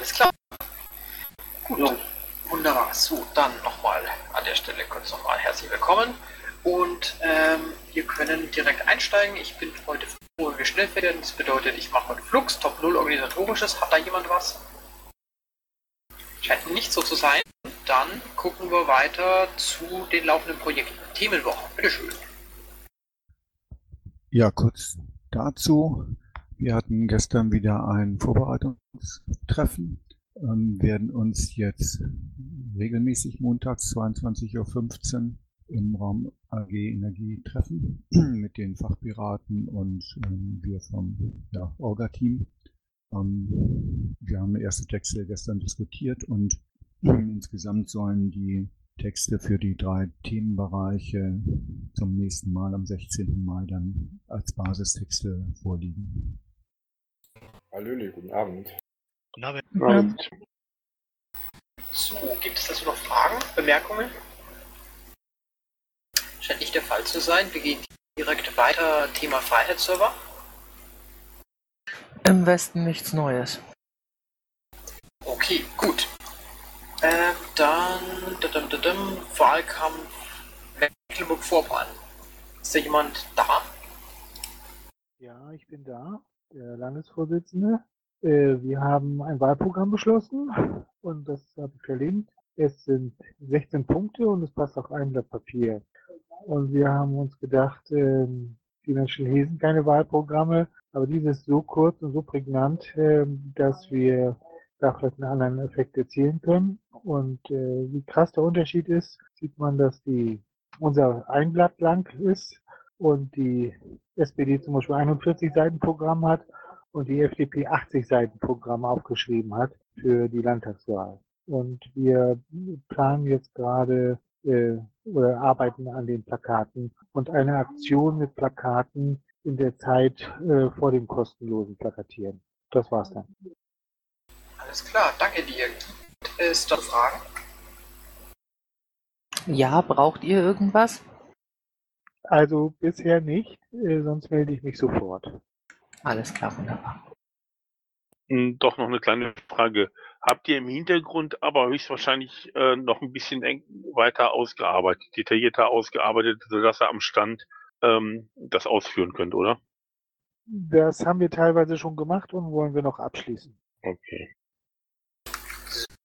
Alles klar. Gut. Wunderbar. So, dann nochmal an der Stelle kurz nochmal herzlich willkommen. Und ähm, wir können direkt einsteigen. Ich bin heute schnell werden. Das bedeutet, ich mache heute Flux, Top 0 organisatorisches. Hat da jemand was? Scheint nicht so zu sein. Dann gucken wir weiter zu den laufenden Projekten. Themenwoche, bitteschön. Ja, kurz dazu. Wir hatten gestern wieder ein Vorbereitungstreffen, ähm, werden uns jetzt regelmäßig montags 22.15 Uhr im Raum AG Energie treffen mit den Fachpiraten und ähm, wir vom ja, Orga-Team. Ähm, wir haben erste Texte gestern diskutiert und insgesamt sollen die Texte für die drei Themenbereiche zum nächsten Mal am 16. Mai dann als Basistexte vorliegen. Hallöle, guten Abend. Guten Abend. Guten Abend. So, gibt es dazu noch Fragen, Bemerkungen? Scheint nicht der Fall zu sein. Wir gehen direkt weiter. Thema Freiheitsserver. Im Westen nichts Neues. Okay, gut. Ähm, dann dadum, dadum, Wahlkampf Mecklenburg-Vorpommern. Ist da jemand da? Ja, ich bin da, der Landesvorsitzende. Äh, wir haben ein Wahlprogramm beschlossen und das habe ich verlinkt. Es sind 16 Punkte und es passt auf ein Blatt Papier. Und wir haben uns gedacht, ähm, die Menschen lesen keine Wahlprogramme, aber dieses ist so kurz und so prägnant, ähm, dass wir da vielleicht einen anderen Effekt erzielen können. Und äh, wie krass der Unterschied ist, sieht man, dass die unser ein Blatt lang ist und die SPD zum Beispiel 41 Seiten Programm hat und die FDP 80 Seiten Programm aufgeschrieben hat für die Landtagswahl. Und wir planen jetzt gerade äh, oder arbeiten an den Plakaten und eine Aktion mit Plakaten in der Zeit äh, vor dem kostenlosen Plakatieren. Das war's dann. Alles klar, danke dir. Gibt es da Fragen? Ja, braucht ihr irgendwas? Also bisher nicht, äh, sonst melde ich mich sofort. Alles klar, wunderbar. Hm, Doch noch eine kleine Frage. Habt ihr im Hintergrund aber höchstwahrscheinlich äh, noch ein bisschen eng weiter ausgearbeitet, detaillierter ausgearbeitet, sodass ihr am Stand ähm, das ausführen könnt, oder? Das haben wir teilweise schon gemacht und wollen wir noch abschließen. Okay.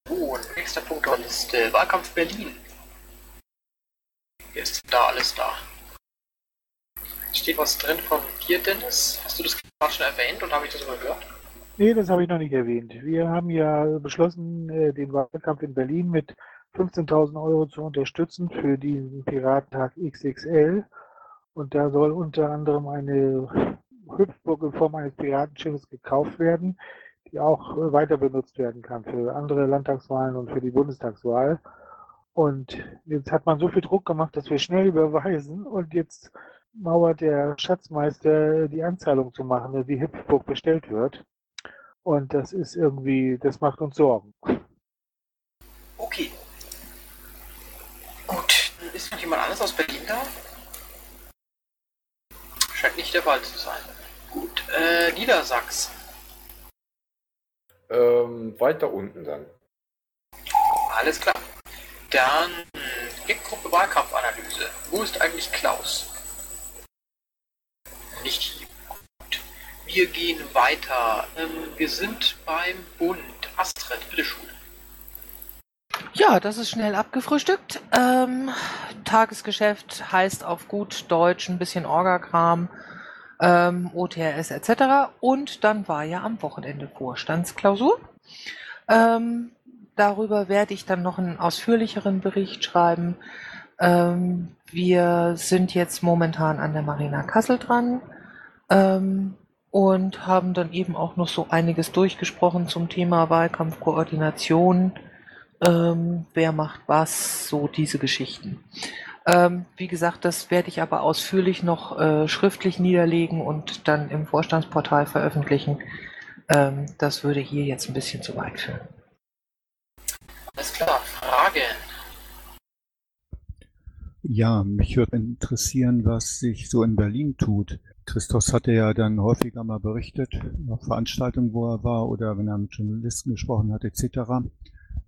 So, nächster Punkt auf der Liste. Wahlkampf Berlin. Ist da alles da? Steht was drin von dir, Dennis? Hast du das gerade schon erwähnt und habe ich das überhört? Nee, das habe ich noch nicht erwähnt. Wir haben ja beschlossen, äh, den Wahlkampf in Berlin mit 15.000 Euro zu unterstützen für diesen Piratentag XXL. Und da soll unter anderem eine Hüpfburg in Form eines Piratenschiffes gekauft werden, die auch äh, weiter benutzt werden kann für andere Landtagswahlen und für die Bundestagswahl. Und jetzt hat man so viel Druck gemacht, dass wir schnell überweisen und jetzt mauert der Schatzmeister die Anzahlung zu machen, dass die Hüpfburg bestellt wird. Und das ist irgendwie, das macht uns Sorgen. Okay. Gut. Ist noch jemand anderes aus Berlin da? Scheint nicht der Fall zu sein. Gut. Äh, Niedersachsen. Ähm, weiter unten dann. Alles klar. Dann Klickgruppe Wahlkampfanalyse. Wo ist eigentlich Klaus? Nicht. Gut. Wir gehen weiter. Ähm, wir sind beim Bund. Astrid, bitteschön. Ja, das ist schnell abgefrühstückt. Ähm, Tagesgeschäft heißt auf gut Deutsch ein bisschen Orgakram, ähm, OTRS etc. Und dann war ja am Wochenende Vorstandsklausur. Ähm, darüber werde ich dann noch einen ausführlicheren Bericht schreiben. Ähm, wir sind jetzt momentan an der Marina Kassel dran ähm, und haben dann eben auch noch so einiges durchgesprochen zum Thema Wahlkampfkoordination. Ähm, wer macht was, so diese Geschichten. Ähm, wie gesagt, das werde ich aber ausführlich noch äh, schriftlich niederlegen und dann im Vorstandsportal veröffentlichen. Ähm, das würde hier jetzt ein bisschen zu weit führen. Alles klar. Fragen. Ja, mich würde interessieren, was sich so in Berlin tut. Christos hatte ja dann häufiger mal berichtet, auf Veranstaltungen, wo er war oder wenn er mit Journalisten gesprochen hat, etc.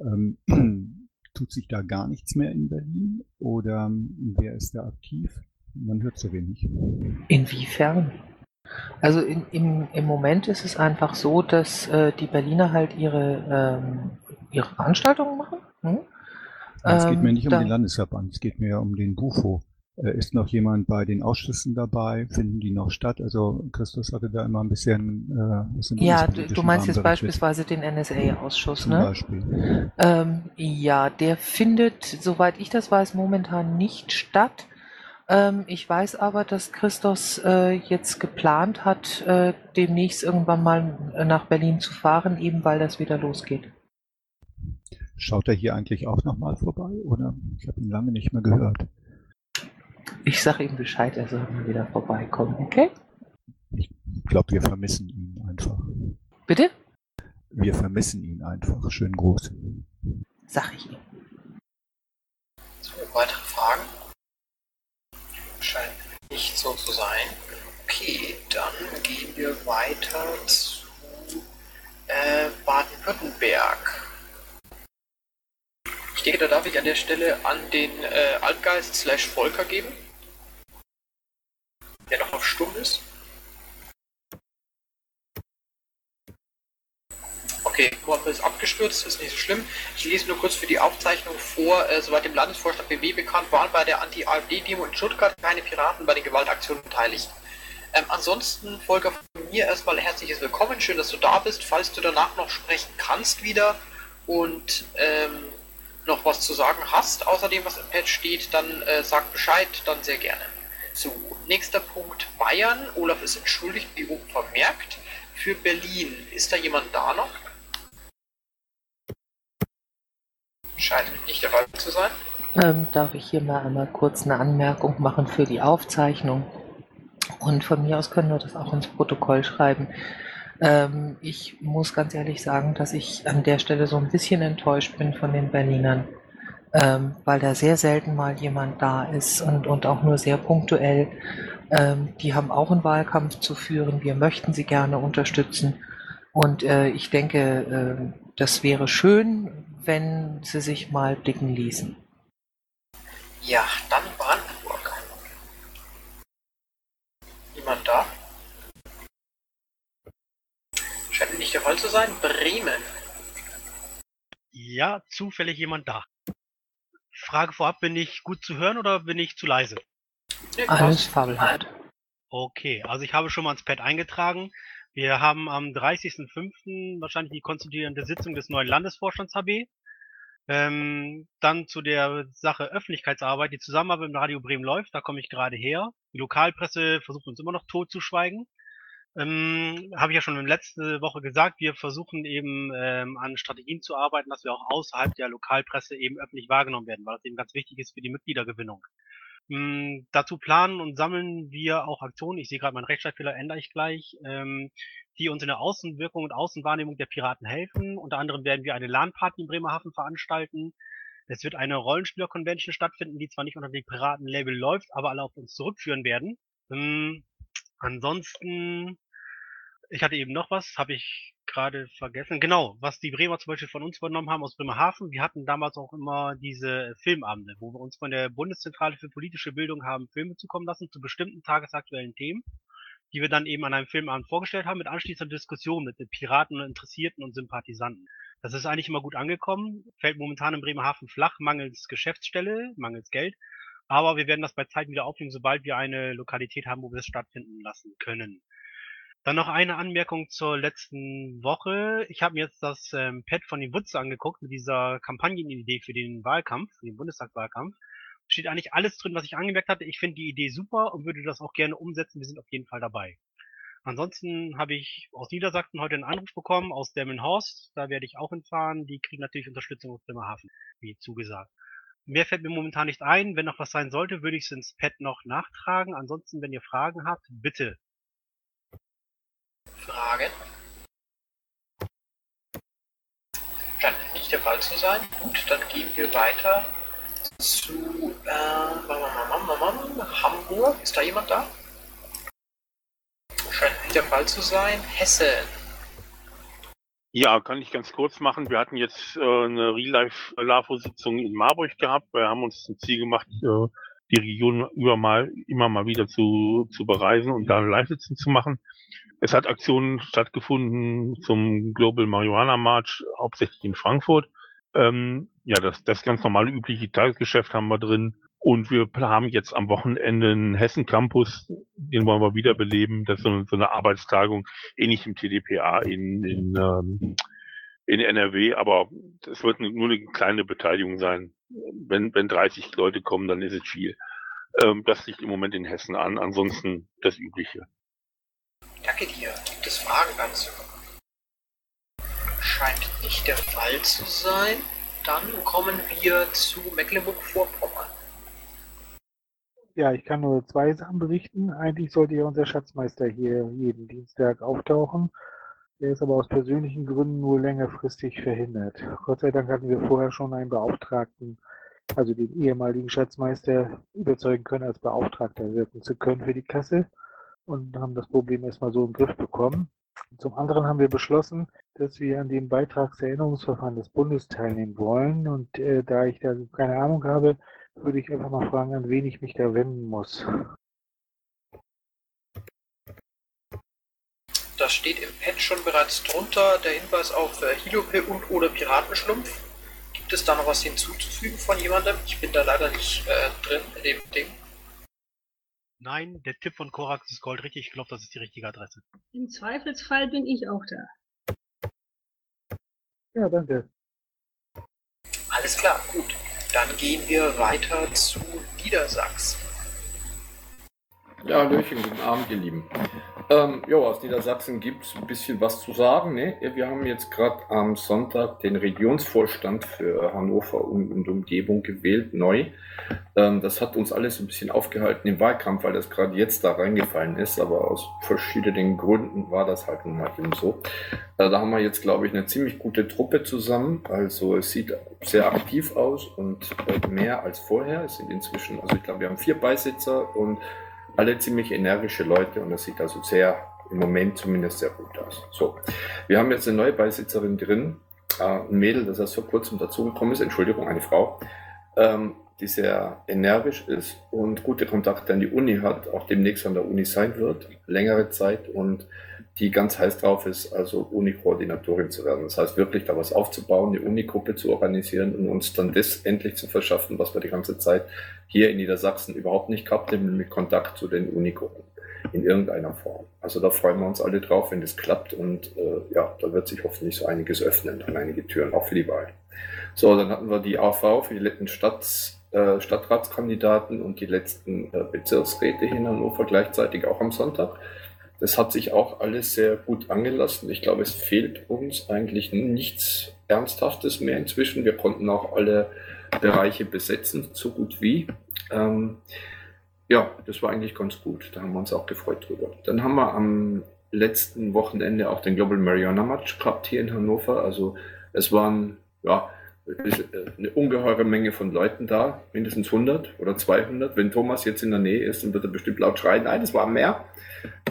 Ähm, tut sich da gar nichts mehr in Berlin oder wer ist da aktiv? Man hört so wenig. Inwiefern? Also in, im, im Moment ist es einfach so, dass äh, die Berliner halt ihre, ähm, ihre Veranstaltungen machen. Hm? es geht mir Ähm, nicht um da- den Landesverband, es geht mir um den Bufo. Äh, ist noch jemand bei den Ausschüssen dabei? Finden die noch statt? Also Christus hatte da immer ein bisschen äh, Ja, du, du meinst jetzt beispielsweise den NSA-Ausschuss, ne? Beispiel. Ähm, ja, der findet, soweit ich das weiß, momentan nicht statt. Ähm, ich weiß aber, dass Christos äh, jetzt geplant hat, äh, demnächst irgendwann mal äh, nach Berlin zu fahren, eben weil das wieder losgeht. Schaut er hier eigentlich auch nochmal vorbei? Oder ich habe ihn lange nicht mehr gehört. Ich sage ihm Bescheid, er soll mal wieder vorbeikommen, okay? Ich glaube, wir vermissen ihn einfach. Bitte? Wir vermissen ihn einfach. Schön groß. Sag ich ihm. So, weitere Fragen? Scheint nicht so zu sein. Okay, dann gehen wir weiter zu äh, Baden-Württemberg. Ich denke, da darf ich an der Stelle an den äh, Altgeist slash Volker geben, der noch auf Stumm ist. Okay, Mohammed ist abgestürzt, ist nicht so schlimm. Ich lese nur kurz für die Aufzeichnung vor. Äh, soweit dem Landesvorstand BW bekannt waren bei der Anti-AfD-Demo in Stuttgart keine Piraten bei den Gewaltaktionen beteiligt. Ähm, ansonsten, Volker, von mir erstmal herzliches Willkommen. Schön, dass du da bist. Falls du danach noch sprechen kannst wieder und ähm, noch was zu sagen hast, außer dem, was im Pad steht, dann äh, sag Bescheid, dann sehr gerne. So, nächster Punkt Bayern. Olaf ist entschuldigt, wie oben vermerkt. Für Berlin, ist da jemand da noch? Scheint nicht der Fall zu sein. Ähm, darf ich hier mal einmal kurz eine Anmerkung machen für die Aufzeichnung? Und von mir aus können wir das auch ins Protokoll schreiben. Ähm, ich muss ganz ehrlich sagen, dass ich an der Stelle so ein bisschen enttäuscht bin von den Berlinern, ähm, weil da sehr selten mal jemand da ist und, und auch nur sehr punktuell. Ähm, die haben auch einen Wahlkampf zu führen. Wir möchten sie gerne unterstützen. Und äh, ich denke, äh, das wäre schön, wenn sie sich mal blicken ließen. Ja, dann Brandenburg. Niemand da? Scheint nicht der Fall zu sein. Bremen. Ja, zufällig jemand da. Frage vorab, bin ich gut zu hören oder bin ich zu leise? Nee, Alles fabelhaft. Okay, also ich habe schon mal ins Pad eingetragen. Wir haben am 30.05. wahrscheinlich die konstituierende Sitzung des neuen Landesvorstands HB. Ähm, dann zu der Sache Öffentlichkeitsarbeit. Die Zusammenarbeit mit Radio Bremen läuft, da komme ich gerade her. Die Lokalpresse versucht uns immer noch tot zu schweigen. Ähm, Habe ich ja schon letzte Woche gesagt, wir versuchen eben ähm, an Strategien zu arbeiten, dass wir auch außerhalb der Lokalpresse eben öffentlich wahrgenommen werden, weil das eben ganz wichtig ist für die Mitgliedergewinnung. Ähm, dazu planen und sammeln wir auch Aktionen, ich sehe gerade meinen Rechtschreibfehler, ändere ich gleich, ähm, die uns in der Außenwirkung und Außenwahrnehmung der Piraten helfen. Unter anderem werden wir eine LAN-Party in Bremerhaven veranstalten. Es wird eine Rollenspieler-Convention stattfinden, die zwar nicht unter dem Piraten-Label läuft, aber alle auf uns zurückführen werden. Ähm, ansonsten, ich hatte eben noch was, habe ich gerade vergessen. Genau, was die Bremer zum Beispiel von uns übernommen haben aus Bremerhaven. Wir hatten damals auch immer diese Filmabende, wo wir uns von der Bundeszentrale für politische Bildung haben Filme zukommen lassen zu bestimmten tagesaktuellen Themen, die wir dann eben an einem Filmabend vorgestellt haben, mit anschließender Diskussion mit Piraten, Interessierten und Sympathisanten. Das ist eigentlich immer gut angekommen, fällt momentan in Bremerhaven flach, mangels Geschäftsstelle, mangels Geld. Aber wir werden das bei Zeit wieder aufnehmen, sobald wir eine Lokalität haben, wo wir es stattfinden lassen können. Dann noch eine Anmerkung zur letzten Woche. Ich habe mir jetzt das ähm, Pad von den Wutz angeguckt mit dieser Kampagnenidee für den Wahlkampf, für den Bundestagswahlkampf. Steht eigentlich alles drin, was ich angemerkt hatte. Ich finde die Idee super und würde das auch gerne umsetzen. Wir sind auf jeden Fall dabei. Ansonsten habe ich aus Niedersachsen heute einen Anruf bekommen aus Delmenhorst. Da werde ich auch hinfahren. Die kriegen natürlich Unterstützung aus Bremerhaven, wie zugesagt. Mehr fällt mir momentan nicht ein. Wenn noch was sein sollte, würde ich es ins Pad noch nachtragen. Ansonsten, wenn ihr Fragen habt, bitte. Fragen? Scheint nicht der Fall zu sein. Gut, dann gehen wir weiter zu äh, Hamburg. Ist da jemand da? Scheint nicht der Fall zu sein. Hessen. Ja, kann ich ganz kurz machen. Wir hatten jetzt äh, eine Real-Life-LAFO-Sitzung in Marburg gehabt. Wir haben uns zum Ziel gemacht, äh, die Region über mal, immer mal wieder zu, zu bereisen und da Live-Sitzen zu machen. Es hat Aktionen stattgefunden zum Global Marijuana March, hauptsächlich in Frankfurt. Ähm, ja, das, das ganz normale übliche Tagesgeschäft haben wir drin. Und wir haben jetzt am Wochenende einen Hessen Campus, den wollen wir wiederbeleben. Das ist so eine, so eine Arbeitstagung, ähnlich im TDPA in, in, ähm, in NRW, aber es wird nur eine kleine Beteiligung sein. Wenn, wenn 30 Leute kommen, dann ist es viel. Ähm, das liegt im Moment in Hessen an, ansonsten das Übliche. Danke dir. Gibt es Fragen dazu? Scheint nicht der Fall zu sein. Dann kommen wir zu Mecklenburg-Vorpommern. Ja, ich kann nur zwei Sachen berichten. Eigentlich sollte ja unser Schatzmeister hier jeden Dienstag auftauchen. Er ist aber aus persönlichen Gründen nur längerfristig verhindert. Gott sei Dank hatten wir vorher schon einen Beauftragten, also den ehemaligen Schatzmeister, überzeugen können, als Beauftragter wirken zu können für die Kasse und haben das Problem erstmal so im Griff bekommen. Zum anderen haben wir beschlossen, dass wir an dem Beitragserinnerungsverfahren des Bundes teilnehmen wollen. Und äh, da ich da keine Ahnung habe, würde ich einfach mal fragen, an wen ich mich da wenden muss. Das steht im Pad schon bereits drunter, der Hinweis auf äh, Hilope und oder Piratenschlumpf. Gibt es da noch was hinzuzufügen von jemandem? Ich bin da leider nicht äh, drin in dem Ding. Nein, der Tipp von Korax ist Gold richtig. Ich glaube, das ist die richtige Adresse. Im Zweifelsfall bin ich auch da. Ja, danke. Alles klar, gut. Dann gehen wir weiter zu Niedersachsen. Ja, Hallöchen, guten Abend, ihr Lieben. Ähm, ja, aus Niedersachsen gibt es ein bisschen was zu sagen. Ne? Wir haben jetzt gerade am Sonntag den Regionsvorstand für Hannover und, Umgebung gewählt, neu. Ähm, das hat uns alles ein bisschen aufgehalten im Wahlkampf, weil das gerade jetzt da reingefallen ist, aber aus verschiedenen Gründen war das halt nun mal eben so. Äh, da haben wir jetzt, glaube ich, eine ziemlich gute Truppe zusammen. Also es sieht sehr aktiv aus und äh, mehr als vorher. Es sind inzwischen, also ich glaube, wir haben vier Beisitzer und alle ziemlich energische Leute und das sieht also sehr, im Moment zumindest sehr gut aus. So, wir haben jetzt eine neue Beisitzerin drin, äh, ein Mädel, das erst vor kurzem dazugekommen ist, Entschuldigung, eine Frau, ähm, die sehr energisch ist und gute Kontakte an die Uni hat, auch demnächst an der Uni sein wird, längere Zeit und die ganz heiß drauf ist, also Uni-Koordinatorin zu werden. Das heißt wirklich da was aufzubauen, eine Unigruppe zu organisieren und uns dann das endlich zu verschaffen, was wir die ganze Zeit hier in Niedersachsen überhaupt nicht gehabt haben, mit Kontakt zu den Unigruppen in irgendeiner Form. Also da freuen wir uns alle drauf, wenn das klappt und äh, ja, da wird sich hoffentlich so einiges öffnen an einige Türen, auch für die Wahl. So, dann hatten wir die AV für die letzten Stadt, äh, Stadtratskandidaten und die letzten äh, Bezirksräte hier in Hannover gleichzeitig auch am Sonntag. Das hat sich auch alles sehr gut angelassen. Ich glaube, es fehlt uns eigentlich nichts Ernsthaftes mehr inzwischen. Wir konnten auch alle Bereiche besetzen, so gut wie. Ähm, ja, das war eigentlich ganz gut. Da haben wir uns auch gefreut drüber. Dann haben wir am letzten Wochenende auch den Global Mariana Match gehabt hier in Hannover. Also es waren ja eine ungeheure Menge von Leuten da, mindestens 100 oder 200. Wenn Thomas jetzt in der Nähe ist, dann wird er bestimmt laut schreien. Nein, es waren mehr.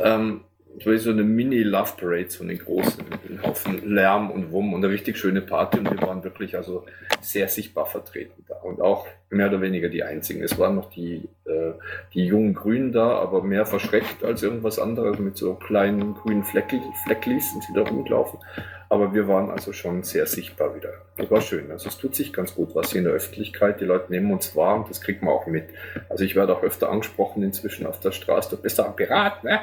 Ähm, es war so eine Mini-Love Parade, so eine große, mit Haufen Lärm und Wumm und eine richtig schöne Party und wir waren wirklich also sehr sichtbar vertreten da und auch mehr oder weniger die einzigen. Es waren noch die, äh, die jungen Grünen da, aber mehr verschreckt als irgendwas anderes mit so kleinen grünen Fleckli Flecklis sind sie da rumgelaufen. Aber wir waren also schon sehr sichtbar wieder. Das war schön. Also es tut sich ganz gut was hier in der Öffentlichkeit. Die Leute nehmen uns wahr und das kriegt man auch mit. Also ich werde auch öfter angesprochen inzwischen auf der Straße. Du bist doch ein Pirat, ne?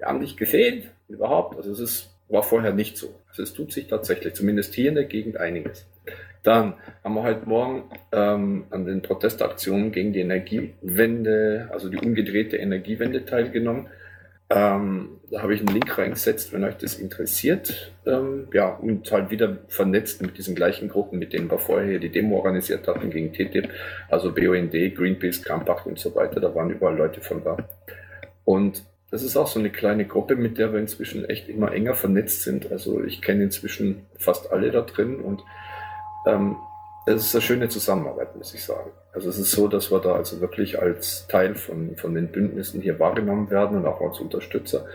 Wir haben dich gesehen. Überhaupt. Also es ist, war vorher nicht so. Also es tut sich tatsächlich, zumindest hier in der Gegend einiges. Dann haben wir heute Morgen ähm, an den Protestaktionen gegen die Energiewende, also die umgedrehte Energiewende teilgenommen. Ähm, da habe ich einen Link reingesetzt, wenn euch das interessiert. Ähm, ja, und halt wieder vernetzt mit diesen gleichen Gruppen, mit denen wir vorher die Demo organisiert hatten gegen TTIP, also BUND, Greenpeace, Kampacht und so weiter. Da waren überall Leute von da. Und das ist auch so eine kleine Gruppe, mit der wir inzwischen echt immer enger vernetzt sind. Also ich kenne inzwischen fast alle da drin und ähm, es ist eine schöne Zusammenarbeit, muss ich sagen. Also es ist so, dass wir da also wirklich als Teil von, von den Bündnissen hier wahrgenommen werden und auch als Unterstützer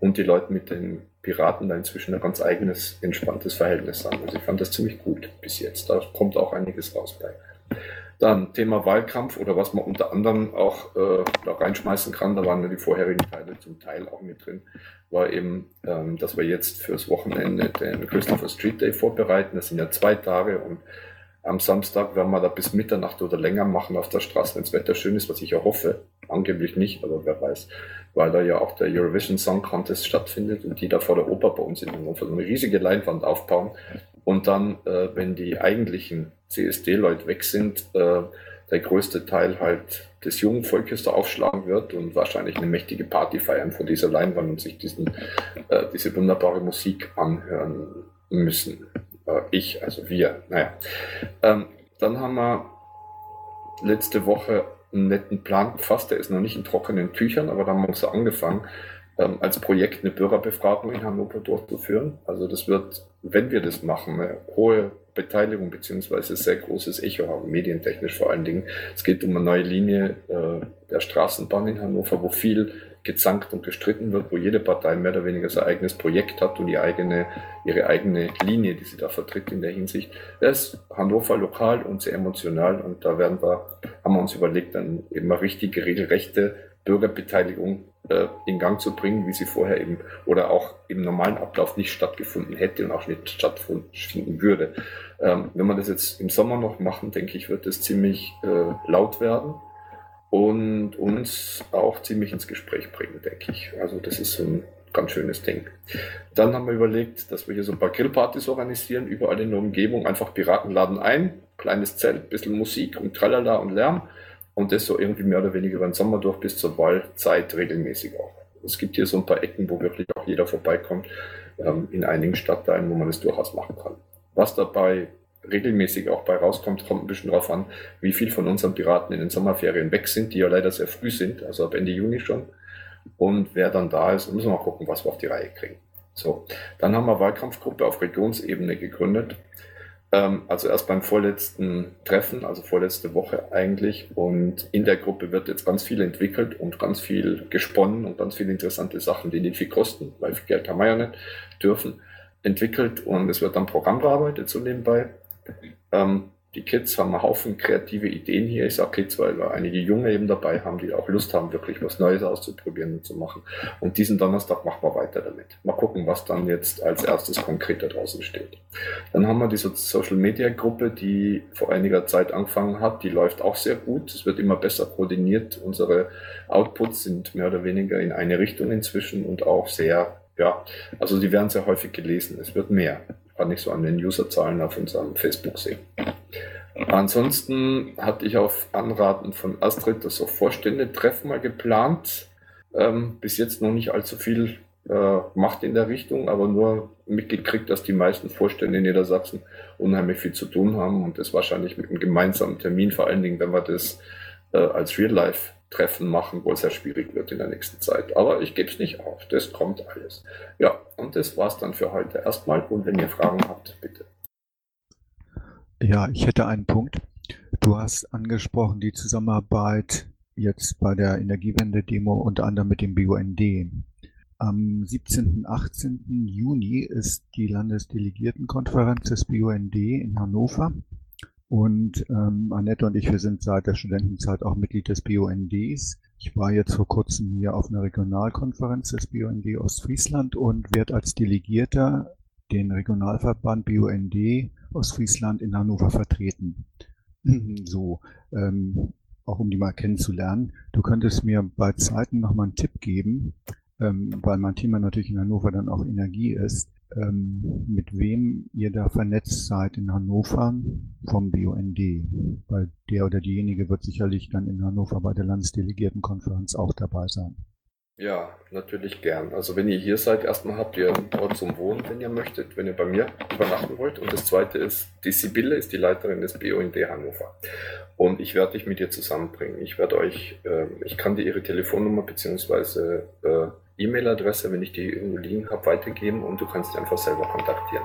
und die Leute mit den Piraten da inzwischen ein ganz eigenes, entspanntes Verhältnis haben. Also ich fand das ziemlich gut bis jetzt. Da kommt auch einiges raus bei. Dann Thema Wahlkampf oder was man unter anderem auch äh, da reinschmeißen kann, da waren ja die vorherigen Teile zum Teil auch mit drin, war eben, ähm, dass wir jetzt fürs Wochenende den Christopher Street Day vorbereiten. Das sind ja zwei Tage und am Samstag werden wir da bis Mitternacht oder länger machen auf der Straße, wenn das Wetter schön ist, was ich ja hoffe. Angeblich nicht, aber wer weiß. Weil da ja auch der Eurovision Song Contest stattfindet und die da vor der Oper bei uns in Hannover eine riesige Leinwand aufbauen. Und dann, äh, wenn die eigentlichen CSD-Leute weg sind, äh, der größte Teil halt des jungen Volkes da aufschlagen wird und wahrscheinlich eine mächtige Party feiern vor dieser Leinwand und sich diesen, äh, diese wunderbare Musik anhören müssen. Äh, ich, also wir, naja. Ähm, dann haben wir letzte Woche einen netten Plan gefasst, der ist noch nicht in trockenen Tüchern, aber da haben wir so angefangen, ähm, als Projekt eine Bürgerbefragung in Hannover durchzuführen. Also das wird, wenn wir das machen, eine hohe Beteiligung beziehungsweise sehr großes Echo haben, medientechnisch vor allen Dingen. Es geht um eine neue Linie äh, der Straßenbahn in Hannover, wo viel gezankt und gestritten wird, wo jede Partei mehr oder weniger sein eigenes Projekt hat und die eigene, ihre eigene Linie, die sie da vertritt in der Hinsicht. Das ist Hannover lokal und sehr emotional und da werden wir, haben wir uns überlegt, dann eben eine richtige, regelrechte Bürgerbeteiligung äh, in Gang zu bringen, wie sie vorher eben oder auch im normalen Ablauf nicht stattgefunden hätte und auch nicht stattfinden würde. Ähm, wenn wir das jetzt im Sommer noch machen, denke ich, wird es ziemlich äh, laut werden und uns auch ziemlich ins Gespräch bringen, denke ich. Also das ist so ein ganz schönes Ding. Dann haben wir überlegt, dass wir hier so ein paar Grillpartys organisieren, überall in der Umgebung, einfach Piratenladen ein, kleines Zelt, bisschen Musik und Tralala und Lärm und das so irgendwie mehr oder weniger über den Sommer durch bis zur Wahlzeit regelmäßig auch. Es gibt hier so ein paar Ecken, wo wirklich auch jeder vorbeikommt, ähm, in einigen Stadtteilen, wo man das durchaus machen kann. Was dabei regelmäßig auch bei rauskommt, kommt ein bisschen drauf an, wie viel von unseren Piraten in den Sommerferien weg sind, die ja leider sehr früh sind, also ab Ende Juni schon. Und wer dann da ist, müssen wir mal gucken, was wir auf die Reihe kriegen. So, dann haben wir Wahlkampfgruppe auf Regionsebene gegründet. Ähm, also erst beim vorletzten Treffen, also vorletzte Woche eigentlich. Und in der Gruppe wird jetzt ganz viel entwickelt und ganz viel gesponnen und ganz viele interessante Sachen, die nicht viel kosten, weil viel Geld haben wir ja nicht, dürfen, entwickelt. Und es wird dann Programm bearbeitet so nebenbei. Ähm, die Kids haben einen Haufen kreative Ideen hier. Ich sage Kids, weil wir einige Junge eben dabei haben, die auch Lust haben, wirklich was Neues auszuprobieren und zu machen. Und diesen Donnerstag machen wir weiter damit. Mal gucken, was dann jetzt als erstes konkret da draußen steht. Dann haben wir die Social Media Gruppe, die vor einiger Zeit angefangen hat. Die läuft auch sehr gut. Es wird immer besser koordiniert. Unsere Outputs sind mehr oder weniger in eine Richtung inzwischen und auch sehr ja, also die werden sehr häufig gelesen. Es wird mehr. Kann ich so an den Userzahlen auf unserem Facebook sehen. Ansonsten hatte ich auf Anraten von Astrid das auch Vorstände-Treffen mal geplant. Ähm, bis jetzt noch nicht allzu viel äh, macht in der Richtung, aber nur mitgekriegt, dass die meisten Vorstände in Niedersachsen unheimlich viel zu tun haben und das wahrscheinlich mit einem gemeinsamen Termin, vor allen Dingen, wenn wir das äh, als Real-Life Treffen machen, wo es sehr schwierig wird in der nächsten Zeit. Aber ich gebe es nicht auf. Das kommt alles. Ja, und das war's dann für heute erstmal. Und wenn ihr Fragen habt, bitte. Ja, ich hätte einen Punkt. Du hast angesprochen die Zusammenarbeit jetzt bei der Energiewende-Demo unter anderem mit dem BUND. Am 17. und 18. Juni ist die Landesdelegiertenkonferenz des BUND in Hannover. Und ähm, Annette und ich, wir sind seit der Studentenzeit auch Mitglied des BUNDs. Ich war jetzt vor kurzem hier auf einer Regionalkonferenz des BUND Ostfriesland und werde als Delegierter den Regionalverband BUND Ostfriesland in Hannover vertreten. So, ähm, auch um die mal kennenzulernen. Du könntest mir bei Zeiten noch mal einen Tipp geben, ähm, weil mein Thema natürlich in Hannover dann auch Energie ist ähm, mit wem ihr da vernetzt seid in Hannover vom BUND. Weil der oder diejenige wird sicherlich dann in Hannover bei der Landesdelegiertenkonferenz auch dabei sein. Ja, natürlich gern. Also wenn ihr hier seid, erstmal habt ihr einen Ort zum Wohnen, wenn ihr möchtet, wenn ihr bei mir übernachten wollt. Und das zweite ist, die Sibylle ist die Leiterin des BUND Hannover. Und ich werde dich mit ihr zusammenbringen. Ich werde euch, äh, ich kann dir ihre Telefonnummer beziehungsweise äh, E-Mail-Adresse, wenn ich die irgendwo liegen habe, weitergeben und du kannst die einfach selber kontaktieren.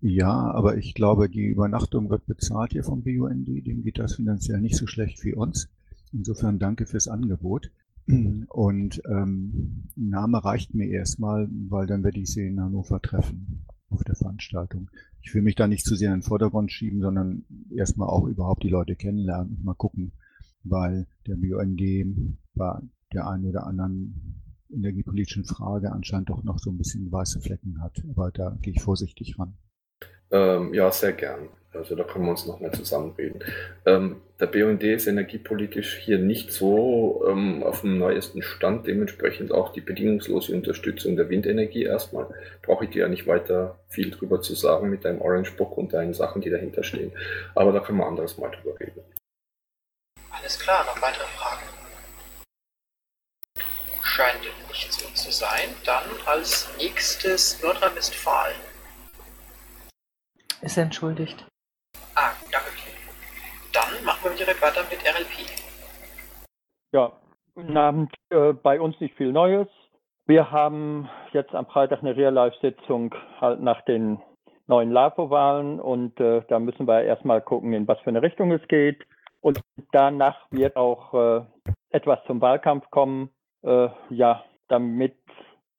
Ja, aber ich glaube, die Übernachtung wird bezahlt hier vom BUND. Dem geht das finanziell nicht so schlecht wie uns. Insofern danke fürs Angebot. Und ähm, Name reicht mir erstmal, weil dann werde ich sie in Hannover treffen auf der Veranstaltung. Ich will mich da nicht zu sehr in den Vordergrund schieben, sondern erstmal auch überhaupt die Leute kennenlernen und mal gucken, weil der BUND bei der einen oder anderen energiepolitischen Frage anscheinend doch noch so ein bisschen weiße Flecken hat. Aber da gehe ich vorsichtig ran. Ähm, ja, sehr gern. Also da können wir uns nochmal zusammenreden. Ähm, der BUND ist energiepolitisch hier nicht so ähm, auf dem neuesten Stand, dementsprechend auch die bedingungslose Unterstützung der Windenergie erstmal. Brauche ich dir ja nicht weiter viel drüber zu sagen mit deinem Orange Book und deinen Sachen, die dahinter stehen. Aber da können wir anderes Mal drüber reden. Alles klar, noch weitere Fragen? Scheint so zu sein. Dann als nächstes Nordrhein-Westfalen. Ist entschuldigt. Ah, danke. Dann machen wir direkt weiter mit RLP. Ja, guten Abend. Äh, bei uns nicht viel Neues. Wir haben jetzt am Freitag eine Real-Life-Sitzung halt nach den neuen LAFO-Wahlen und äh, da müssen wir erstmal gucken, in was für eine Richtung es geht. Und danach wird auch äh, etwas zum Wahlkampf kommen. Äh, ja, damit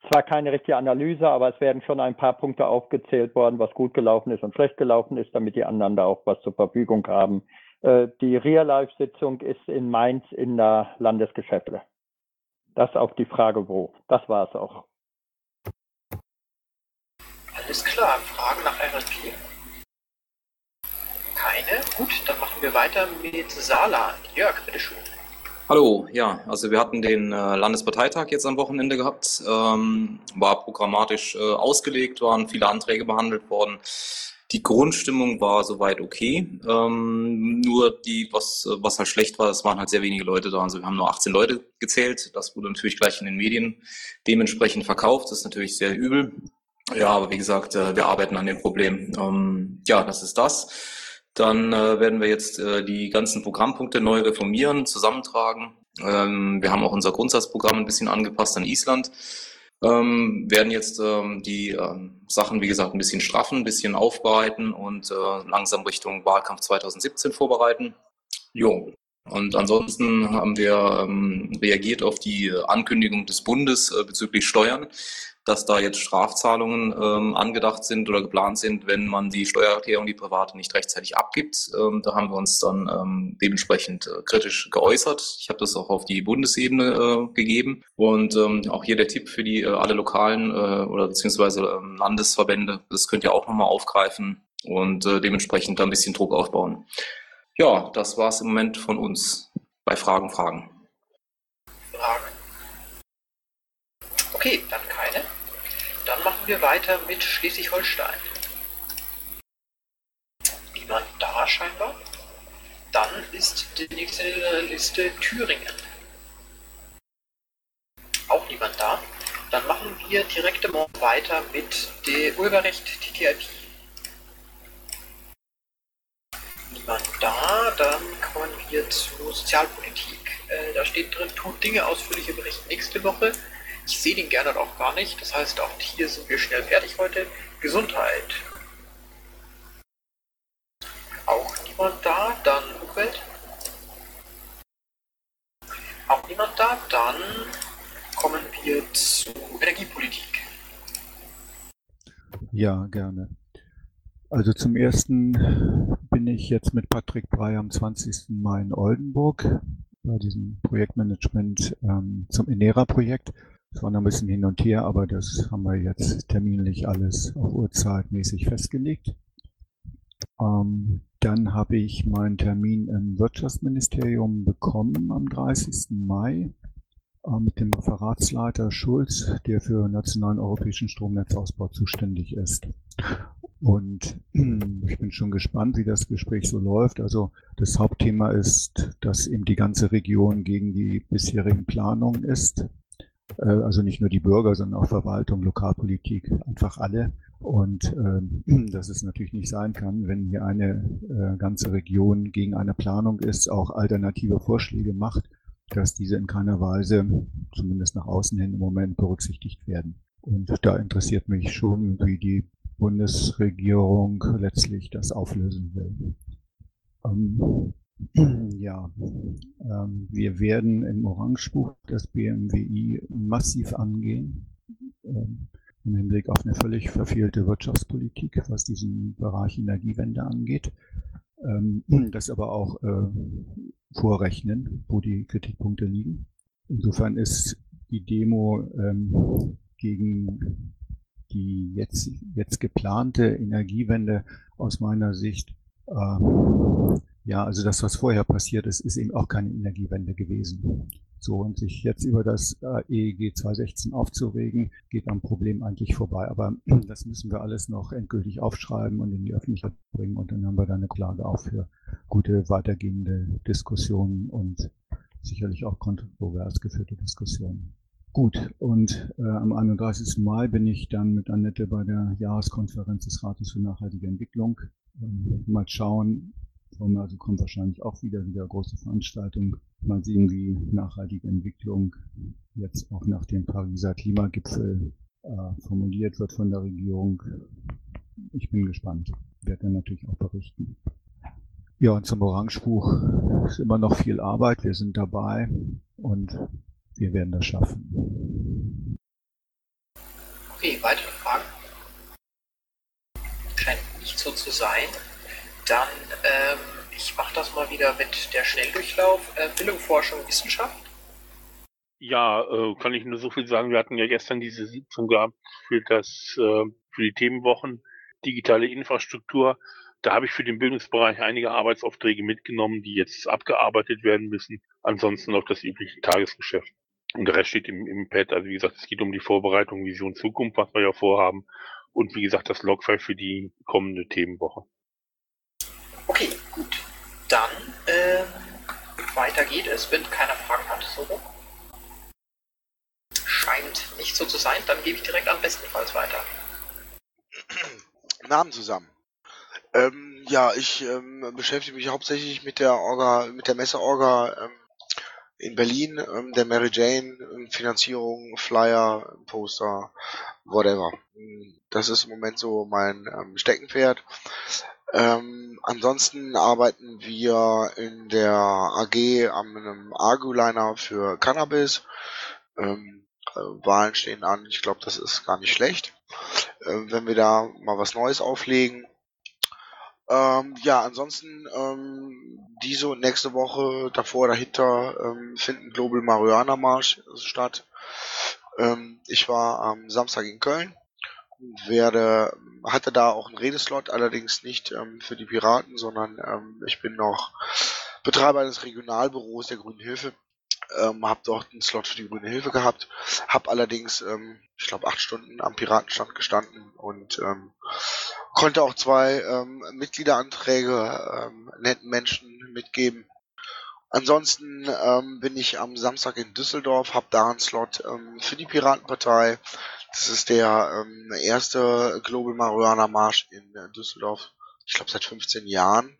zwar keine richtige Analyse, aber es werden schon ein paar Punkte aufgezählt worden, was gut gelaufen ist und schlecht gelaufen ist, damit die anderen da auch was zur Verfügung haben. Äh, die Real-Life-Sitzung ist in Mainz in der Landesgeschäfte. Das auf die Frage wo. Das war es auch. Alles klar, Fragen nach RLP? Keine? Gut, dann machen wir weiter mit Saarland. Jörg, bitteschön. Hallo, ja, also wir hatten den äh, Landesparteitag jetzt am Wochenende gehabt, ähm, war programmatisch äh, ausgelegt, waren viele Anträge behandelt worden. Die Grundstimmung war soweit okay, ähm, nur die, was, was halt schlecht war, es waren halt sehr wenige Leute da. Also wir haben nur 18 Leute gezählt, das wurde natürlich gleich in den Medien dementsprechend verkauft, das ist natürlich sehr übel. Ja, aber wie gesagt, äh, wir arbeiten an dem Problem. Ähm, ja, das ist das. Dann äh, werden wir jetzt äh, die ganzen Programmpunkte neu reformieren, zusammentragen. Ähm, wir haben auch unser Grundsatzprogramm ein bisschen angepasst an Island. Ähm, werden jetzt ähm, die ähm, Sachen, wie gesagt, ein bisschen straffen, ein bisschen aufbereiten und äh, langsam Richtung Wahlkampf 2017 vorbereiten. Jo. Und ansonsten haben wir ähm, reagiert auf die Ankündigung des Bundes äh, bezüglich Steuern dass da jetzt Strafzahlungen ähm, angedacht sind oder geplant sind, wenn man die Steuererklärung, die private, nicht rechtzeitig abgibt. Ähm, da haben wir uns dann ähm, dementsprechend äh, kritisch geäußert. Ich habe das auch auf die Bundesebene äh, gegeben. Und ähm, auch hier der Tipp für die äh, alle lokalen äh, oder beziehungsweise ähm, Landesverbände, das könnt ihr auch nochmal aufgreifen und äh, dementsprechend da ein bisschen Druck aufbauen. Ja, das war's im Moment von uns. Bei Fragen, Fragen. Fragen. Okay, dann keine. Machen wir weiter mit Schleswig-Holstein. Niemand da scheinbar. Dann ist die nächste Liste Thüringen. Auch niemand da. Dann machen wir direkt weiter mit dem Urheberrecht TTIP. Niemand da. Dann kommen wir zu Sozialpolitik. Äh, da steht drin, tut Dinge ausführlicher Bericht nächste Woche. Ich sehe den gerne auch gar nicht. Das heißt, auch hier sind wir schnell fertig heute. Gesundheit. Auch niemand da. Dann Umwelt. Auch niemand da. Dann kommen wir zu Energiepolitik. Ja, gerne. Also zum ersten bin ich jetzt mit Patrick Brey am 20. Mai in Oldenburg bei diesem Projektmanagement ähm, zum Enera-Projekt. Es war noch ein bisschen hin und her, aber das haben wir jetzt terminlich alles auf Uhrzeitmäßig festgelegt. Ähm, dann habe ich meinen Termin im Wirtschaftsministerium bekommen am 30. Mai äh, mit dem Referatsleiter Schulz, der für nationalen europäischen Stromnetzausbau zuständig ist. Und ich bin schon gespannt, wie das Gespräch so läuft. Also das Hauptthema ist, dass eben die ganze Region gegen die bisherigen Planungen ist. Äh, also nicht nur die Bürger, sondern auch Verwaltung, Lokalpolitik, einfach alle. Und äh, dass es natürlich nicht sein kann, wenn hier eine äh, ganze Region gegen eine Planung ist, auch alternative Vorschläge macht, dass diese in keiner Weise, zumindest nach außen hin im Moment, berücksichtigt werden. Und da interessiert mich schon, wie die Bundesregierung letztlich das auflösen will. Ähm, ja, ähm, wir werden im Orangebuch das BMWI massiv angehen. Ähm, im Hinblick auf eine völlig verfehlte Wirtschaftspolitik, was diesen Bereich Energiewende angeht. Ähm, das aber auch äh, vorrechnen, wo die Kritikpunkte liegen. Insofern ist die Demo ähm, gegen die jetzt, jetzt geplante Energiewende aus meiner Sicht äh, ja, also das, was vorher passiert ist, ist eben auch keine Energiewende gewesen. So, und sich jetzt über das äh, EEG 216 aufzuregen, geht am Problem eigentlich vorbei. Aber das müssen wir alles noch endgültig aufschreiben und in die Öffentlichkeit bringen. Und dann haben wir da eine Klage auch für gute weitergehende Diskussionen und sicherlich auch kontrovers geführte Diskussionen. Gut, und äh, am 31. Mai bin ich dann mit Annette bei der Jahreskonferenz des Rates für nachhaltige Entwicklung. Ähm, mal schauen, also kommt wahrscheinlich auch wieder wieder große Veranstaltung. Mal sehen, wie nachhaltige Entwicklung jetzt auch nach dem Pariser Klimagipfel äh, formuliert wird von der Regierung. Ich bin gespannt. Werde dann natürlich auch berichten. Ja, und zum Orangebuch ist immer noch viel Arbeit. Wir sind dabei und wir werden das schaffen. Okay, weitere Fragen? Scheint nicht so zu sein. Dann, ähm, ich mache das mal wieder mit der Schnelldurchlauf. Äh, Bildung, Forschung, Wissenschaft. Ja, äh, kann ich nur so viel sagen. Wir hatten ja gestern diese Sitzung gehabt für das, äh, für die Themenwochen digitale Infrastruktur. Da habe ich für den Bildungsbereich einige Arbeitsaufträge mitgenommen, die jetzt abgearbeitet werden müssen. Ansonsten noch das übliche Tagesgeschäft. Und der Rest steht im, im Pad. Also wie gesagt, es geht um die Vorbereitung Vision Zukunft, was wir ja vorhaben. Und wie gesagt, das Logfile für die kommende Themenwoche. Okay, gut. Dann ähm, weiter geht es, wenn keiner Fragen hat. So. Scheint nicht so zu sein. Dann gebe ich direkt am bestenfalls weiter. Namen zusammen. Ähm, ja, ich ähm, beschäftige mich hauptsächlich mit der Orga, mit der Messeorga ähm, in Berlin, ähm, der Mary Jane, ähm, Finanzierung, Flyer, Poster, whatever. Das ist im Moment so mein ähm, Steckenpferd. Ähm, ansonsten arbeiten wir in der AG an einem Argoliner für Cannabis. Ähm, äh, Wahlen stehen an. Ich glaube, das ist gar nicht schlecht, äh, wenn wir da mal was Neues auflegen. Ähm, ja, ansonsten ähm, diese und nächste Woche davor, dahinter ähm, finden Global Marihuana Marsch statt. Ähm, ich war am Samstag in Köln werde, hatte da auch einen Redeslot, allerdings nicht ähm, für die Piraten, sondern ähm, ich bin noch Betreiber eines Regionalbüros der Grünen Hilfe. Ähm, habe dort einen Slot für die Grüne Hilfe gehabt, habe allerdings, ähm, ich glaube, acht Stunden am Piratenstand gestanden und ähm, konnte auch zwei ähm, Mitgliederanträge ähm, netten Menschen mitgeben. Ansonsten ähm, bin ich am Samstag in Düsseldorf, habe da einen Slot ähm, für die Piratenpartei. Das ist der ähm, erste Global Marihuana Marsch in äh, Düsseldorf. Ich glaube seit 15 Jahren.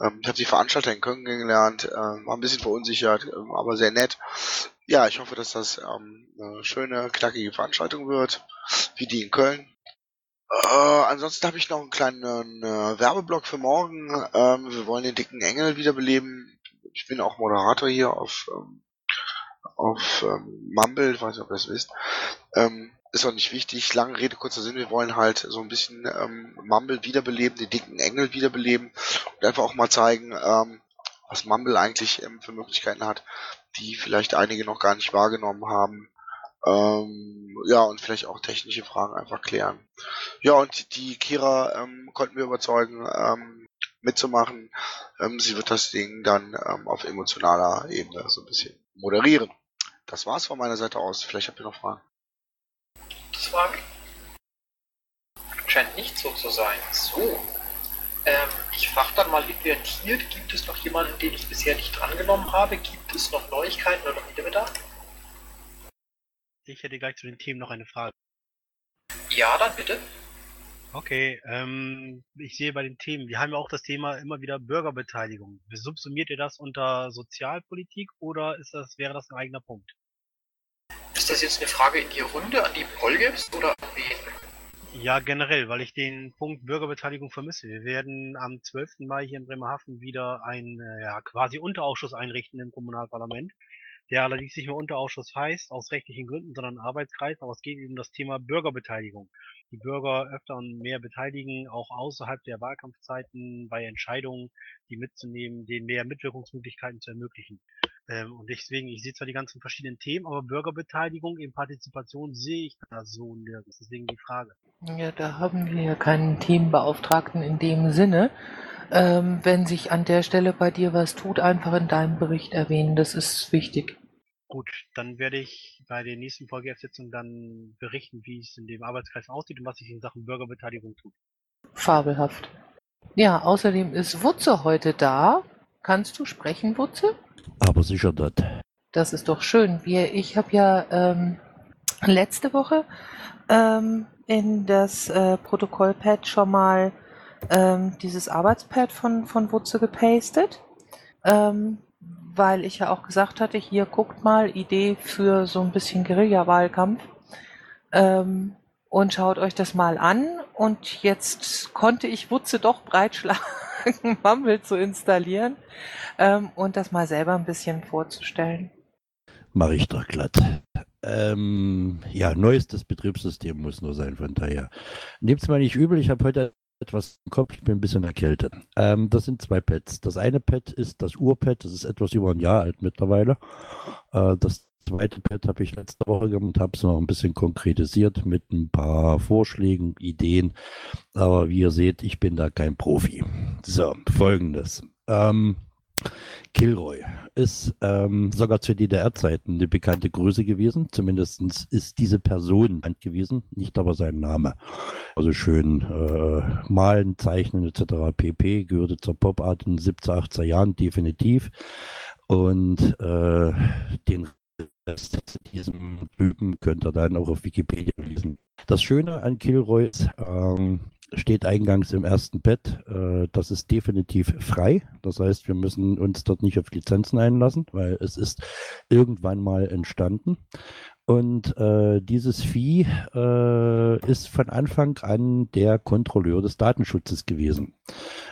Ähm, ich habe die Veranstalter in Köln kennengelernt, äh, war ein bisschen verunsichert, äh, aber sehr nett. Ja, ich hoffe, dass das ähm, eine schöne, knackige Veranstaltung wird, wie die in Köln. Äh, ansonsten habe ich noch einen kleinen äh, Werbeblock für morgen. Ähm, wir wollen den dicken Engel wiederbeleben. Ich bin auch Moderator hier auf ähm, auf ähm, Mumble, ich weiß nicht, ob ihr das wisst. Ähm, ist auch nicht wichtig. Lange Rede, kurzer Sinn. Wir wollen halt so ein bisschen ähm, Mumble wiederbeleben, den dicken Engel wiederbeleben und einfach auch mal zeigen, ähm, was Mumble eigentlich ähm, für Möglichkeiten hat, die vielleicht einige noch gar nicht wahrgenommen haben. Ähm, ja, und vielleicht auch technische Fragen einfach klären. Ja, und die Kira ähm, konnten wir überzeugen, ähm, mitzumachen. Ähm, sie wird das Ding dann ähm, auf emotionaler Ebene so ein bisschen moderieren. Das war's von meiner Seite aus. Vielleicht habt ihr noch Fragen. Fragen? Scheint nicht so zu sein. So. Ähm, ich frage dann mal invertiert, gibt es noch jemanden, den ich bisher nicht drangenommen habe? Gibt es noch Neuigkeiten oder noch Wiederbedarf? Ich hätte gleich zu den Themen noch eine Frage. Ja, dann bitte. Okay, ähm, ich sehe bei den Themen, wir haben ja auch das Thema immer wieder Bürgerbeteiligung. Subsumiert ihr das unter Sozialpolitik oder ist das, wäre das ein eigener Punkt? Ist das jetzt eine Frage in die Runde an die Polgips oder an wen? Ja, generell, weil ich den Punkt Bürgerbeteiligung vermisse. Wir werden am 12. Mai hier in Bremerhaven wieder einen äh, ja, quasi Unterausschuss einrichten im Kommunalparlament, der allerdings nicht mehr Unterausschuss heißt, aus rechtlichen Gründen, sondern Arbeitskreis, aber es geht um das Thema Bürgerbeteiligung. Die Bürger öfter und mehr beteiligen, auch außerhalb der Wahlkampfzeiten bei Entscheidungen, die mitzunehmen, denen mehr Mitwirkungsmöglichkeiten zu ermöglichen. Ähm, und deswegen, ich sehe zwar die ganzen verschiedenen Themen, aber Bürgerbeteiligung in Partizipation sehe ich da so nirgends. Deswegen die Frage. Ja, da haben wir ja keinen Themenbeauftragten in dem Sinne. Ähm, wenn sich an der Stelle bei dir was tut, einfach in deinem Bericht erwähnen. Das ist wichtig. Gut, dann werde ich bei der nächsten Folgesitzung dann berichten, wie es in dem Arbeitskreis aussieht und was sich in Sachen Bürgerbeteiligung tut. Fabelhaft. Ja, außerdem ist Wutze heute da. Kannst du sprechen, Wutze? Aber sicher nicht. Das ist doch schön. Wir, ich habe ja ähm, letzte Woche ähm, in das äh, Protokollpad schon mal ähm, dieses Arbeitspad von, von Wutze gepastet, ähm, weil ich ja auch gesagt hatte, hier guckt mal, Idee für so ein bisschen Guerilla-Wahlkampf ähm, und schaut euch das mal an. Und jetzt konnte ich Wutze doch breitschlagen, Mumble zu installieren ähm, und das mal selber ein bisschen vorzustellen. Mache ich doch glatt. Ähm, ja, neuestes Betriebssystem muss nur sein, von daher. Nehmt's mal nicht übel, ich habe heute etwas im Kopf, ich bin ein bisschen erkältet. Ähm, das sind zwei Pads. Das eine Pad ist das Urpad, das ist etwas über ein Jahr alt mittlerweile. Äh, das zweite Pad habe ich letzte Woche gemacht, und habe es noch ein bisschen konkretisiert mit ein paar Vorschlägen, Ideen. Aber wie ihr seht, ich bin da kein Profi. So, folgendes. Ähm, Kilroy ist ähm, sogar zu DDR-Zeiten eine bekannte Größe gewesen. Zumindest ist diese Person bekannt gewesen, nicht aber sein Name. Also schön äh, malen, zeichnen etc. pp. gehörte zur Popart in den 70er, 80er Jahren definitiv. Und äh, den Rest diesem Typen könnt ihr dann auch auf Wikipedia lesen. Das Schöne an Kilroy ist, ähm, steht eingangs im ersten Bett, äh, das ist definitiv frei. Das heißt, wir müssen uns dort nicht auf Lizenzen einlassen, weil es ist irgendwann mal entstanden. Und äh, dieses Vieh äh, ist von Anfang an der Kontrolleur des Datenschutzes gewesen.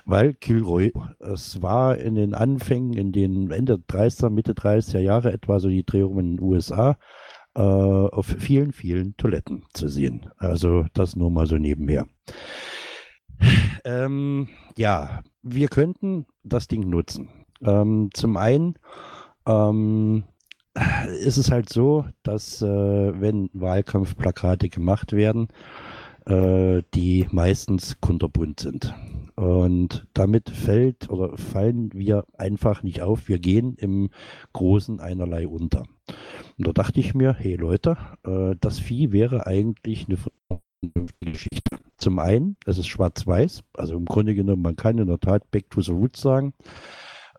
Weil Kilroy, es war in den Anfängen, in den Ende 30er, Mitte 30er Jahre etwa so die Drehung in den USA, äh, auf vielen, vielen Toiletten zu sehen. Also das nur mal so nebenher. Ähm, ja, wir könnten das Ding nutzen. Ähm, zum einen ähm, ist es halt so, dass äh, wenn Wahlkampfplakate gemacht werden, äh, die meistens kunterbunt sind. Und damit fällt oder fallen wir einfach nicht auf. Wir gehen im Großen einerlei unter. Und da dachte ich mir, hey Leute, äh, das Vieh wäre eigentlich eine Geschichte. Zum einen, es ist schwarz-weiß, also im Grunde genommen, man kann in der Tat Back to the Roots sagen.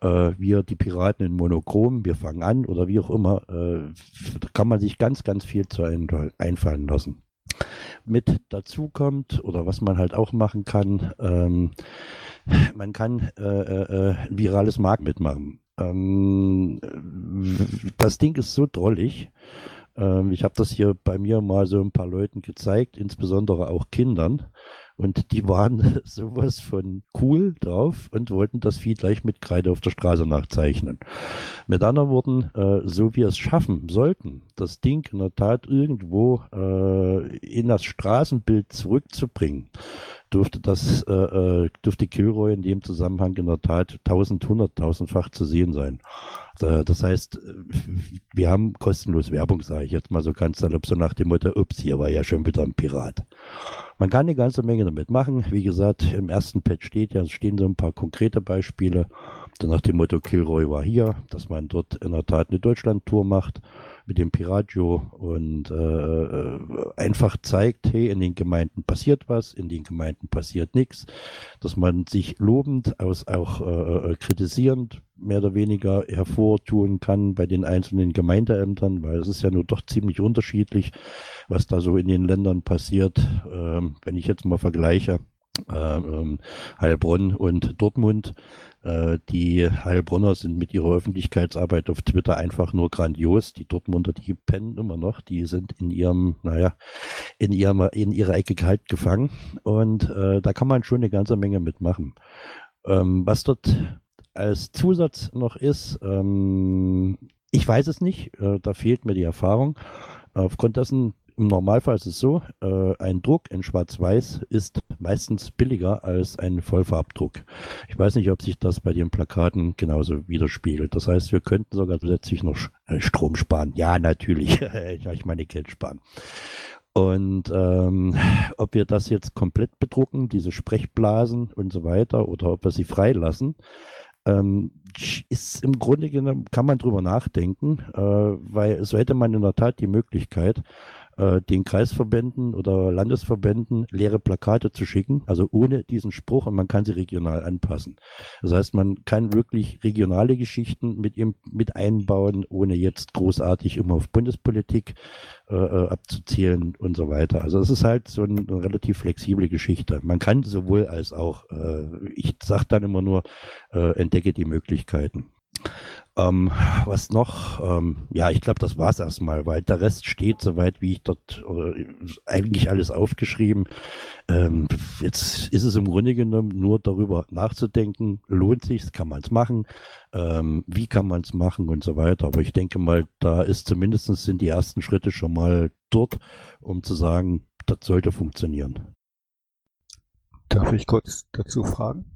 Äh, wir, die Piraten in Monochrom, wir fangen an oder wie auch immer, äh, da kann man sich ganz, ganz viel zu einfallen lassen. Mit dazu kommt oder was man halt auch machen kann, ähm, man kann äh, äh, äh virales Markt mitmachen. Ähm, das Ding ist so drollig. Ähm, ich habe das hier bei mir mal so ein paar Leuten gezeigt, insbesondere auch Kindern. Und die waren sowas von cool drauf und wollten das Vieh gleich mit Kreide auf der Straße nachzeichnen. Mit anderen Worten, äh, so wie es schaffen sollten, das Ding in der Tat irgendwo äh, in das Straßenbild zurückzubringen, dürfte das, äh, äh dürfte Kilroy in dem Zusammenhang in der Tat tausend, hunderttausendfach zu sehen sein. Äh, das heißt, wir haben kostenlos Werbung, sage ich jetzt mal so ganz salopp, so nach dem Motto, ups, hier war ja schon wieder ein Pirat. Man kann eine ganze Menge damit machen. Wie gesagt, im ersten Patch steht ja, stehen so ein paar konkrete Beispiele. So nach dem Motto Kilroy war hier, dass man dort in der Tat eine Deutschland-Tour macht mit dem Piratio und äh, einfach zeigt, hey, in den Gemeinden passiert was, in den Gemeinden passiert nichts, dass man sich lobend, aus, auch äh, äh, kritisierend mehr oder weniger hervortun kann bei den einzelnen Gemeindeämtern, weil es ist ja nur doch ziemlich unterschiedlich, was da so in den Ländern passiert. Ähm, wenn ich jetzt mal vergleiche, äh, ähm, Heilbronn und Dortmund. Äh, die Heilbronner sind mit ihrer Öffentlichkeitsarbeit auf Twitter einfach nur grandios. Die Dortmunder, die pennen immer noch. Die sind in ihrem, naja, in ihrem, in ihrer Ecke kalt gefangen. Und äh, da kann man schon eine ganze Menge mitmachen. Ähm, was dort als Zusatz noch ist, ähm, ich weiß es nicht, äh, da fehlt mir die Erfahrung. Aufgrund dessen im Normalfall ist es so, äh, ein Druck in Schwarz-Weiß ist meistens billiger als ein Vollfarbdruck. Ich weiß nicht, ob sich das bei den Plakaten genauso widerspiegelt. Das heißt, wir könnten sogar zusätzlich noch äh, Strom sparen. Ja, natürlich. ich meine Geld sparen. Und ähm, ob wir das jetzt komplett bedrucken, diese Sprechblasen und so weiter, oder ob wir sie freilassen, ähm, ist im Grunde genommen, kann man drüber nachdenken, äh, weil so hätte man in der Tat die Möglichkeit, äh, den Kreisverbänden oder Landesverbänden leere Plakate zu schicken, also ohne diesen Spruch und man kann sie regional anpassen. Das heißt, man kann wirklich regionale Geschichten mit, ihm, mit einbauen, ohne jetzt großartig immer auf Bundespolitik äh, äh abzuzielen und so weiter. Also es ist halt so eine, eine relativ flexible Geschichte. Man kann sowohl als auch, äh, ich sage dann immer nur, äh, entdecke die Möglichkeiten. Ähm, was noch? Ähm, ja, ich glaube, das war es erstmal, weil der Rest steht soweit, wie ich dort oder eigentlich alles aufgeschrieben. Ähm, jetzt ist es im Grunde genommen nur darüber nachzudenken, lohnt sich, kann man es machen, ähm, wie kann man es machen und so weiter. Aber ich denke mal, da ist zumindest sind die ersten Schritte schon mal dort, um zu sagen, das sollte funktionieren. Darf ich kurz dazu fragen?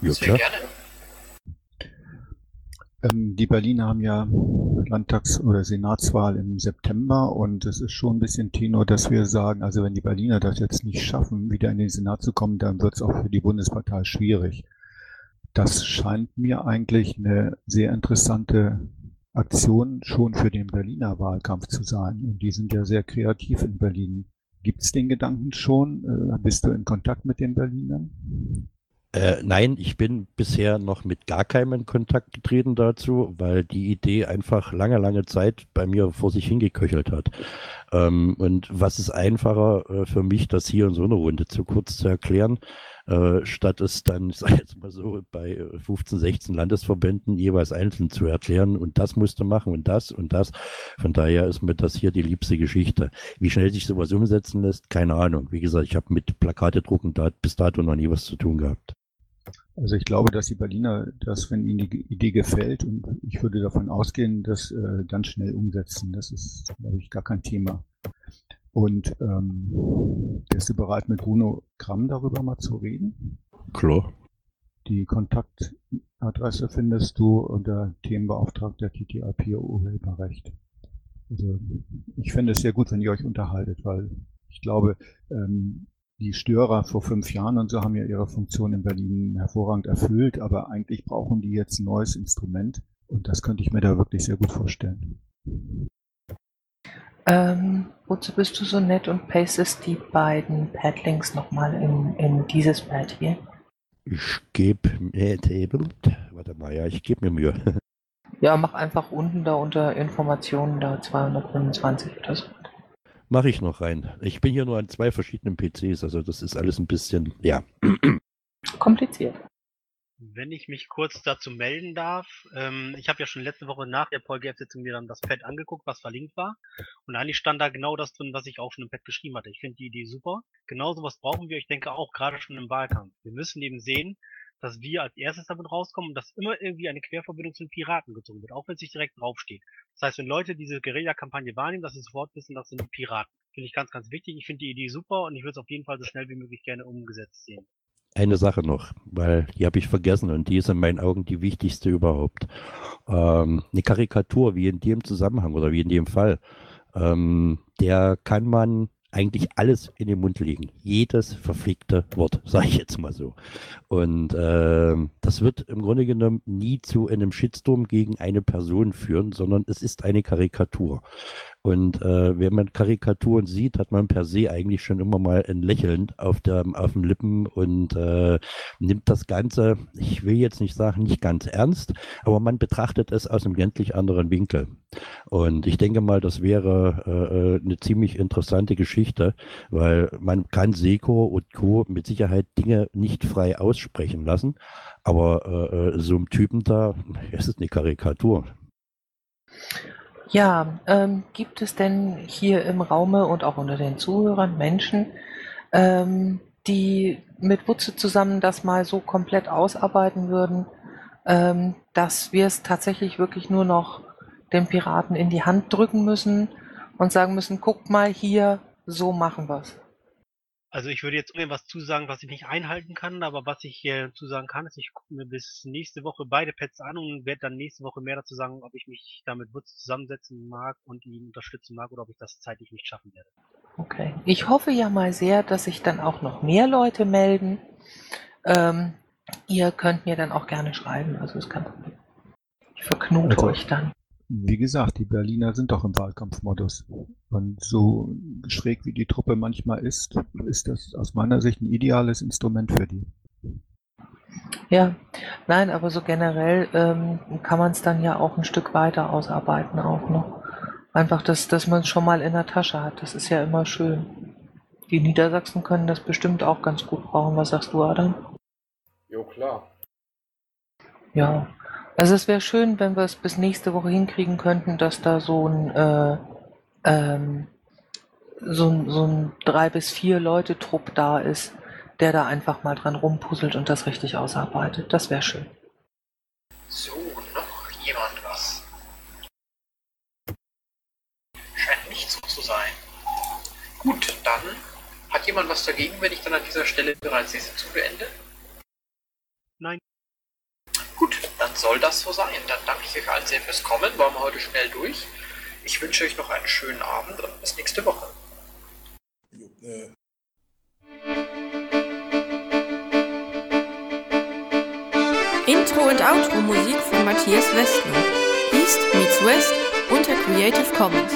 Ja, Sehr klar. gerne. Ähm, die Berliner haben ja Landtags- oder Senatswahl im September und es ist schon ein bisschen Tenor, dass wir sagen, also wenn die Berliner das jetzt nicht schaffen, wieder in den Senat zu kommen, dann wird es auch für die Bundespartei schwierig. Das scheint mir eigentlich eine sehr interessante Aktion schon für den Berliner Wahlkampf zu sein. Und die sind ja sehr kreativ in Berlin. Gibt es den Gedanken schon? Äh, bist du in Kontakt mit den Berlinern? Äh, nein, ich bin bisher noch mit gar keinem in Kontakt getreten dazu, weil die Idee einfach lange, lange Zeit bei mir vor sich hingeköchelt hat. Ähm, und was ist einfacher äh, für mich, das hier in so einer Runde zu kurz zu erklären, äh, statt es dann, ich sag jetzt mal so, bei 15, 16 Landesverbänden jeweils einzeln zu erklären und das musst du machen und das und das. Von daher ist mir das hier die liebste Geschichte. Wie schnell sich sowas umsetzen lässt, keine Ahnung. Wie gesagt, ich habe mit Plakate drucken da bis dato noch nie was zu tun gehabt. Also ich glaube, dass die Berliner das, wenn ihnen die Idee gefällt, und ich würde davon ausgehen, das äh, ganz schnell umsetzen. Das ist, glaube ich, gar kein Thema. Und ähm, bist du bereit, mit Bruno Gramm darüber mal zu reden? Klar. Die Kontaktadresse findest du unter Themenbeauftragter TTIP Urheberrecht. Also ich finde es sehr gut, wenn ihr euch unterhaltet, weil ich glaube, ähm, die Störer vor fünf Jahren und so haben ja ihre Funktion in Berlin hervorragend erfüllt, aber eigentlich brauchen die jetzt ein neues Instrument und das könnte ich mir da wirklich sehr gut vorstellen. Ähm, wozu bist du so nett und pastest die beiden Padlinks nochmal in, in dieses Pad hier? Ich gebe mir, warte mal, ja, ich gebe mir Mühe. Ja, mach einfach unten da unter Informationen da 225 oder so. Mache ich noch rein. Ich bin hier nur an zwei verschiedenen PCs, also das ist alles ein bisschen, ja. Kompliziert. Wenn ich mich kurz dazu melden darf, ähm, ich habe ja schon letzte Woche nach der PolGF-Sitzung mir dann das Pad angeguckt, was verlinkt war. Und eigentlich stand da genau das drin, was ich auch schon im Pad geschrieben hatte. Ich finde die Idee super. Genau sowas brauchen wir, ich denke auch gerade schon im Wahlkampf. Wir müssen eben sehen, dass wir als erstes damit rauskommen und dass immer irgendwie eine Querverbindung zu den Piraten gezogen wird, auch wenn es nicht direkt draufsteht. Das heißt, wenn Leute diese Guerilla-Kampagne wahrnehmen, dass sie sofort wissen, das sind Piraten. Finde ich ganz, ganz wichtig. Ich finde die Idee super und ich würde es auf jeden Fall so schnell wie möglich gerne umgesetzt sehen. Eine Sache noch, weil die habe ich vergessen und die ist in meinen Augen die wichtigste überhaupt. Ähm, eine Karikatur wie in dem Zusammenhang oder wie in dem Fall, ähm, der kann man eigentlich alles in den Mund legen. Jedes verflickte Wort, sage ich jetzt mal so. Und äh, das wird im Grunde genommen nie zu einem Shitstorm gegen eine Person führen, sondern es ist eine Karikatur. Und äh, wenn man Karikaturen sieht, hat man per se eigentlich schon immer mal ein Lächeln auf, der, auf den Lippen und äh, nimmt das Ganze, ich will jetzt nicht sagen, nicht ganz ernst, aber man betrachtet es aus einem gänzlich anderen Winkel. Und ich denke mal, das wäre äh, äh eine ziemlich interessante Geschichte, weil man kann Seko und Co. mit Sicherheit Dinge nicht frei aussprechen lassen, aber äh, äh so ein Typen da, es ist eine Karikatur. Ja, ähm, gibt es denn hier im Raume und auch unter den Zuhörern Menschen, ähm, die mit Wutze zusammen das mal so komplett ausarbeiten würden, ähm, dass wir es tatsächlich wirklich nur noch den Piraten in die Hand drücken müssen und sagen müssen, guckt mal hier, so machen wir's. Also ich würde jetzt irgendwas zusagen, was ich nicht einhalten kann, aber was ich äh, zusagen kann, ist, ich gucke mir bis nächste Woche beide Pads an und werde dann nächste Woche mehr dazu sagen, ob ich mich damit Wutz zusammensetzen mag und ihn unterstützen mag oder ob ich das zeitlich nicht schaffen werde. Okay. Ich hoffe ja mal sehr, dass sich dann auch noch mehr Leute melden. Ähm, ihr könnt mir dann auch gerne schreiben, also ist kein Problem. Ich verknote also, euch dann. Wie gesagt, die Berliner sind doch im Wahlkampfmodus. Und so schräg wie die Truppe manchmal ist, ist das aus meiner Sicht ein ideales Instrument für die. Ja, nein, aber so generell ähm, kann man es dann ja auch ein Stück weiter ausarbeiten auch noch. Einfach, dass, dass man es schon mal in der Tasche hat. Das ist ja immer schön. Die Niedersachsen können das bestimmt auch ganz gut brauchen. Was sagst du, Adam? Jo, klar. Ja, also es wäre schön, wenn wir es bis nächste Woche hinkriegen könnten, dass da so ein, äh, ähm, so ein, so ein drei bis vier Leute Trupp da ist, der da einfach mal dran rumpuzzelt und das richtig ausarbeitet. Das wäre schön. So, noch jemand was? Scheint nicht so zu sein. Gut, dann hat jemand was dagegen, wenn ich dann an dieser Stelle bereits die Sitzung beende? Nein. Dann soll das so sein. Dann danke ich euch allen sehr fürs Kommen. Waren wir heute schnell durch. Ich wünsche euch noch einen schönen Abend und bis nächste Woche. Intro und Outro Musik von Matthias Westner. East meets West unter Creative Commons.